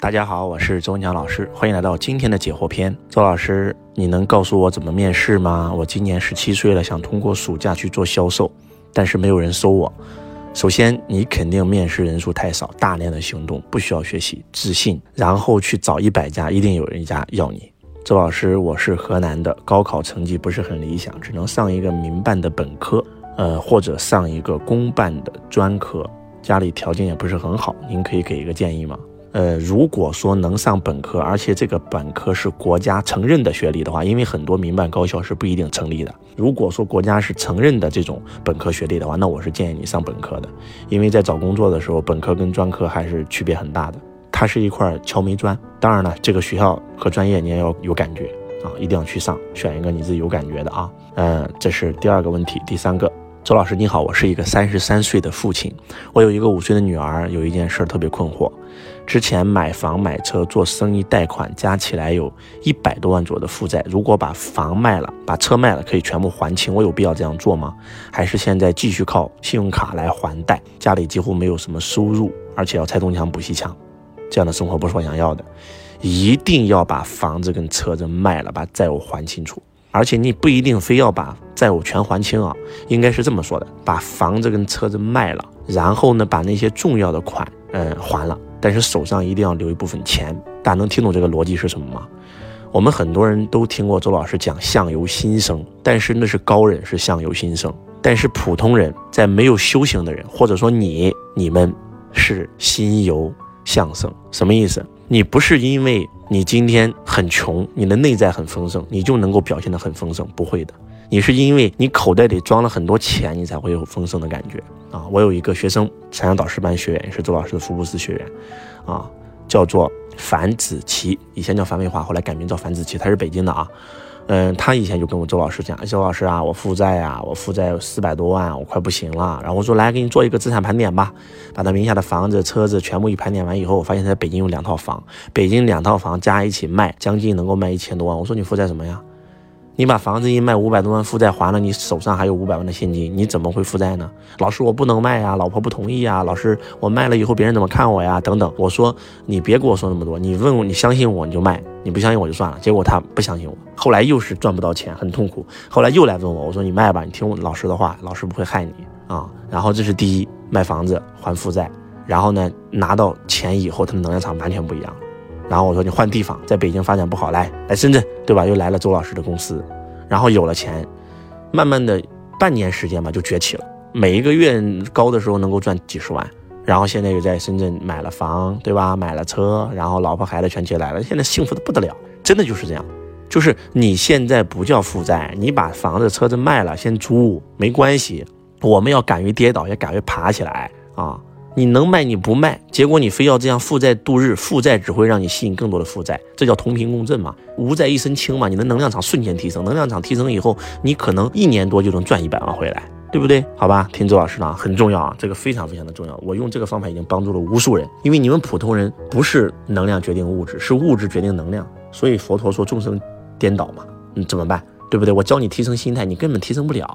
大家好，我是周文强老师，欢迎来到今天的解惑篇。周老师，你能告诉我怎么面试吗？我今年十七岁了，想通过暑假去做销售，但是没有人收我。首先，你肯定面试人数太少，大量的行动，不需要学习，自信，然后去找一百家，一定有人家要你。周老师，我是河南的，高考成绩不是很理想，只能上一个民办的本科，呃，或者上一个公办的专科，家里条件也不是很好，您可以给一个建议吗？呃，如果说能上本科，而且这个本科是国家承认的学历的话，因为很多民办高校是不一定成立的。如果说国家是承认的这种本科学历的话，那我是建议你上本科的，因为在找工作的时候，本科跟专科还是区别很大的，它是一块敲煤砖。当然了，这个学校和专业你也要有感觉啊，一定要去上，选一个你自己有感觉的啊。嗯，这是第二个问题，第三个。周老师你好，我是一个三十三岁的父亲，我有一个五岁的女儿，有一件事特别困惑。之前买房买车做生意贷款加起来有一百多万左右的负债，如果把房卖了，把车卖了，可以全部还清，我有必要这样做吗？还是现在继续靠信用卡来还贷？家里几乎没有什么收入，而且要拆东墙补西墙，这样的生活不是我想要的。一定要把房子跟车子卖了，把债务还清楚。而且你不一定非要把债务全还清啊，应该是这么说的：把房子跟车子卖了，然后呢，把那些重要的款，嗯，还了。但是手上一定要留一部分钱。大家能听懂这个逻辑是什么吗？我们很多人都听过周老师讲相由心生，但是那是高人是相由心生，但是普通人在没有修行的人，或者说你、你们是心由相生，什么意思？你不是因为你今天很穷，你的内在很丰盛，你就能够表现得很丰盛，不会的。你是因为你口袋里装了很多钱，你才会有丰盛的感觉啊！我有一个学生，财商导师班学员，也是周老师的福布斯学员，啊，叫做樊子琪，以前叫樊卫华，后来改名叫樊子琪，他是北京的啊。嗯，他以前就跟我周老师讲，周老师啊，我负债啊，我负债四百多万，我快不行了。然后我说来给你做一个资产盘点吧，把他名下的房子、车子全部一盘点完以后，我发现他在北京有两套房，北京两套房加一起卖，将近能够卖一千多万。我说你负债什么呀？你把房子一卖，五百多万负债还了，你手上还有五百万的现金，你怎么会负债呢？老师，我不能卖呀，老婆不同意呀。老师，我卖了以后别人怎么看我呀？等等。我说你别跟我说那么多，你问我，你相信我你就卖，你不相信我就算了。结果他不相信我，后来又是赚不到钱，很痛苦。后来又来问我，我说你卖吧，你听老师的话，老师不会害你啊。然后这是第一，卖房子还负债，然后呢拿到钱以后，他的能量场完全不一样。然后我说你换地方，在北京发展不好，来来深圳，对吧？又来了周老师的公司，然后有了钱，慢慢的半年时间吧就崛起了，每一个月高的时候能够赚几十万，然后现在又在深圳买了房，对吧？买了车，然后老婆孩子全接来了，现在幸福的不得了，真的就是这样，就是你现在不叫负债，你把房子车子卖了先租没关系，我们要敢于跌倒，也敢于爬起来啊。你能卖你不卖，结果你非要这样负债度日，负债只会让你吸引更多的负债，这叫同频共振嘛，无债一身轻嘛，你的能量场瞬间提升，能量场提升以后，你可能一年多就能赚一百万回来，对不对？好吧，听周老师的很重要啊，这个非常非常的重要，我用这个方法已经帮助了无数人，因为你们普通人不是能量决定物质，是物质决定能量，所以佛陀说众生颠倒嘛，你怎么办？对不对？我教你提升心态，你根本提升不了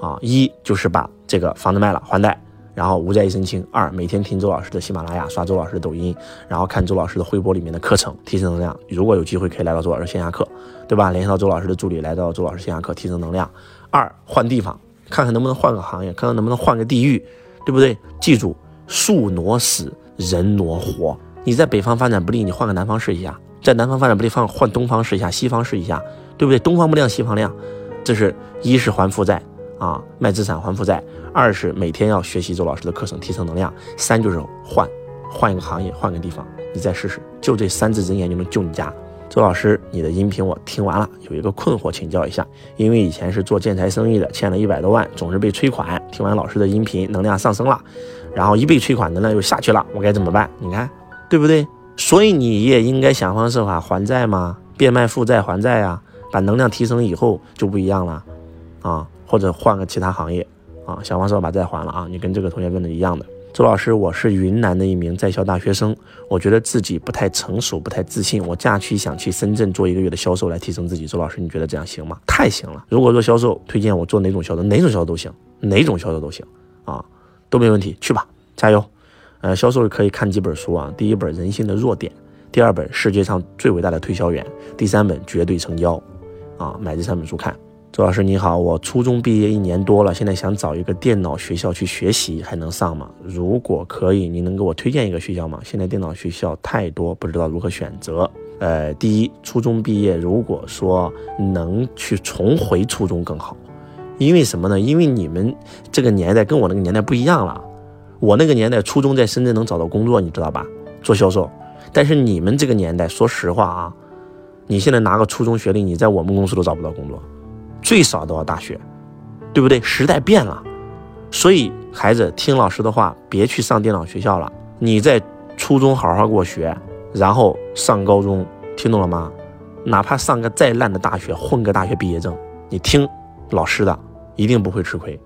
啊！一就是把这个房子卖了还贷。然后无债一身轻。二，每天听周老师的喜马拉雅，刷周老师的抖音，然后看周老师的微博里面的课程，提升能量。如果有机会，可以来到周老师线下课，对吧？联系到周老师的助理，来到周老师线下课，提升能量。二，换地方，看看能不能换个行业，看看能不能换个地域，对不对？记住，树挪死，人挪活。你在北方发展不利，你换个南方试一下；在南方发展不利，放换东方试一下，西方试一下，对不对？东方不亮西方亮，这是一是还负债啊，卖资产还负债。二是每天要学习周老师的课程，提升能量；三就是换，换一个行业，换个地方，你再试试，就这三字真言就能救你家。周老师，你的音频我听完了，有一个困惑请教一下，因为以前是做建材生意的，欠了一百多万，总是被催款。听完老师的音频，能量上升了，然后一被催款，能量又下去了，我该怎么办？你看对不对？所以你也应该想方设法还债嘛，变卖负债还债呀，把能量提升以后就不一样了啊，或者换个其他行业。啊，想方设法把债还了啊！你跟这个同学问的一样的，周老师，我是云南的一名在校大学生，我觉得自己不太成熟，不太自信。我假期想去深圳做一个月的销售来提升自己。周老师，你觉得这样行吗？太行了！如果做销售，推荐我做哪种销售？哪种销售都行，哪种销售都行啊，都没问题，去吧，加油！呃，销售可以看几本书啊，第一本《人性的弱点》，第二本世界上最伟大的推销员，第三本绝对成交，啊，买这三本书看。周老师你好，我初中毕业一年多了，现在想找一个电脑学校去学习，还能上吗？如果可以，您能给我推荐一个学校吗？现在电脑学校太多，不知道如何选择。呃，第一，初中毕业，如果说能去重回初中更好，因为什么呢？因为你们这个年代跟我那个年代不一样了。我那个年代初中在深圳能找到工作，你知道吧？做销售。但是你们这个年代，说实话啊，你现在拿个初中学历，你在我们公司都找不到工作。最少都要大学，对不对？时代变了，所以孩子听老师的话，别去上电脑学校了。你在初中好好给我学，然后上高中，听懂了吗？哪怕上个再烂的大学，混个大学毕业证，你听老师的，一定不会吃亏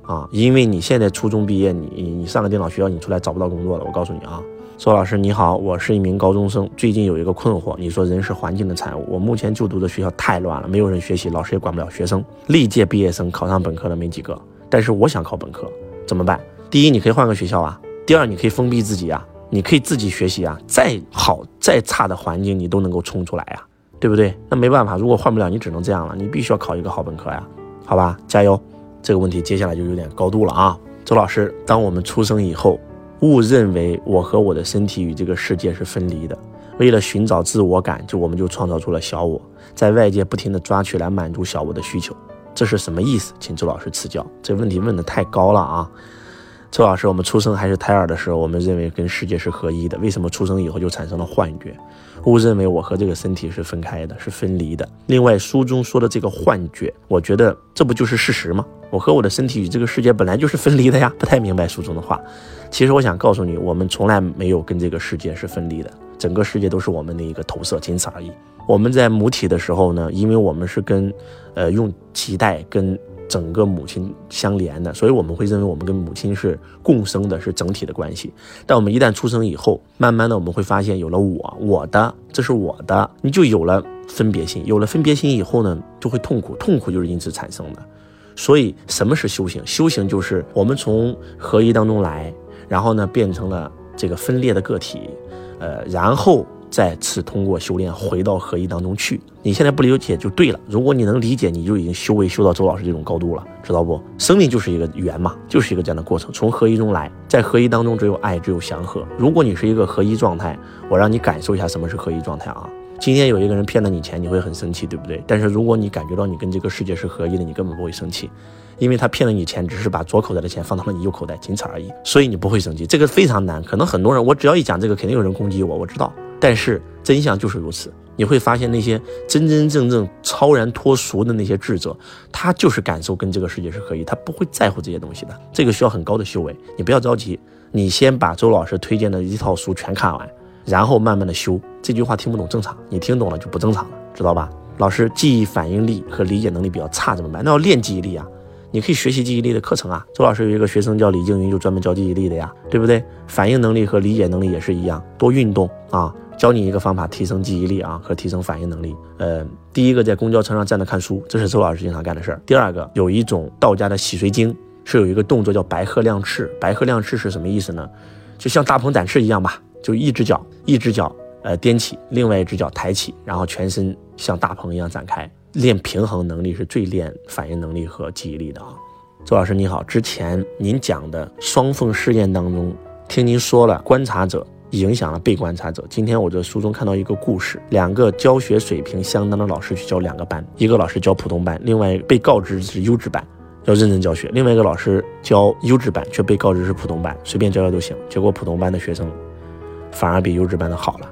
啊！因为你现在初中毕业，你你上个电脑学校，你出来找不到工作了。我告诉你啊。周老师你好，我是一名高中生，最近有一个困惑。你说人是环境的产物，我目前就读的学校太乱了，没有人学习，老师也管不了学生。历届毕业生考上本科的没几个，但是我想考本科，怎么办？第一，你可以换个学校啊；第二，你可以封闭自己啊，你可以自己学习啊。再好再差的环境，你都能够冲出来呀，对不对？那没办法，如果换不了，你只能这样了，你必须要考一个好本科呀，好吧？加油！这个问题接下来就有点高度了啊，周老师，当我们出生以后。误认为我和我的身体与这个世界是分离的，为了寻找自我感，就我们就创造出了小我，在外界不停地抓取来满足小我的需求，这是什么意思？请周老师赐教。这问题问的太高了啊！周老师，我们出生还是胎儿的时候，我们认为跟世界是合一的，为什么出生以后就产生了幻觉？误认为我和这个身体是分开的，是分离的。另外，书中说的这个幻觉，我觉得这不就是事实吗？我和我的身体与这个世界本来就是分离的呀！不太明白书中的话。其实我想告诉你，我们从来没有跟这个世界是分离的，整个世界都是我们的一个投射，仅此而已。我们在母体的时候呢，因为我们是跟，呃，用脐带跟整个母亲相连的，所以我们会认为我们跟母亲是共生的，是整体的关系。但我们一旦出生以后，慢慢的我们会发现，有了我，我的，这是我的，你就有了分别心，有了分别心以后呢，就会痛苦，痛苦就是因此产生的。所以什么是修行？修行就是我们从合一当中来。然后呢，变成了这个分裂的个体，呃，然后再次通过修炼回到合一当中去。你现在不理解就对了。如果你能理解，你就已经修为修到周老师这种高度了，知道不？生命就是一个圆嘛，就是一个这样的过程。从合一中来，在合一当中只有爱，只有祥和。如果你是一个合一状态，我让你感受一下什么是合一状态啊。今天有一个人骗了你钱，你会很生气，对不对？但是如果你感觉到你跟这个世界是合一的，你根本不会生气。因为他骗了你钱，只是把左口袋的钱放到了你右口袋，仅此而已，所以你不会生气。这个非常难，可能很多人，我只要一讲这个，肯定有人攻击我，我知道。但是真相就是如此，你会发现那些真真正正超然脱俗的那些智者，他就是感受跟这个世界是合一，他不会在乎这些东西的。这个需要很高的修为，你不要着急，你先把周老师推荐的一套书全看完，然后慢慢的修。这句话听不懂正常，你听懂了就不正常了，知道吧？老师记忆反应力和理解能力比较差怎么办？那要练记忆力啊。你可以学习记忆力的课程啊，周老师有一个学生叫李静云，就专门教记忆力的呀，对不对？反应能力和理解能力也是一样，多运动啊，教你一个方法提升记忆力啊和提升反应能力。呃，第一个在公交车上站着看书，这是周老师经常干的事儿。第二个有一种道家的洗髓经，是有一个动作叫白鹤亮翅。白鹤亮翅是什么意思呢？就像大鹏展翅一样吧，就一只脚一只脚呃踮起，另外一只脚抬起，然后全身像大鹏一样展开。练平衡能力是最练反应能力和记忆力的啊，周老师你好，之前您讲的双缝试验当中，听您说了观察者影响了被观察者。今天我这书中看到一个故事，两个教学水平相当的老师去教两个班，一个老师教普通班，另外被告知是优质班，要认真教学；另外一个老师教优质班，却被告知是普通班，随便教教都行。结果普通班的学生反而比优质班的好了。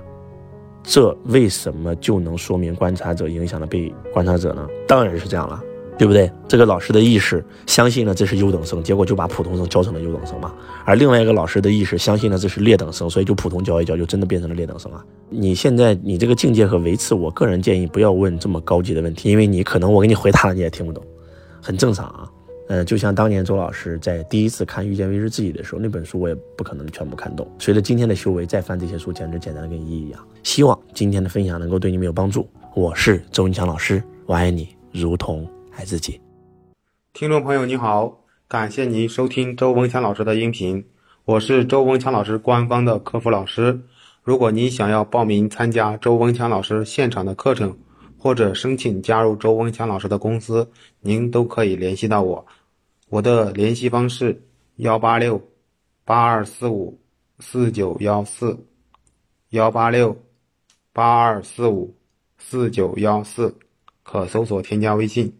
这为什么就能说明观察者影响了被观察者呢？当然是这样了，对不对？这个老师的意识相信了这是优等生，结果就把普通生教成了优等生嘛。而另外一个老师的意识相信了这是劣等生，所以就普通教一教，就真的变成了劣等生啊。你现在你这个境界和维次，我个人建议不要问这么高级的问题，因为你可能我给你回答了你也听不懂，很正常啊。呃，就像当年周老师在第一次看《遇见未知自己》的时候，那本书我也不可能全部看懂。随着今天的修为，再翻这些书，简直简单的跟一一样。希望今天的分享能够对你们有帮助。我是周文强老师，我爱你如同爱自己。听众朋友你好，感谢您收听周文强老师的音频。我是周文强老师官方的客服老师。如果您想要报名参加周文强老师现场的课程，或者申请加入周文强老师的公司，您都可以联系到我。我的联系方式：幺八六八二四五四九幺四，幺八六八二四五四九幺四，可搜索添加微信。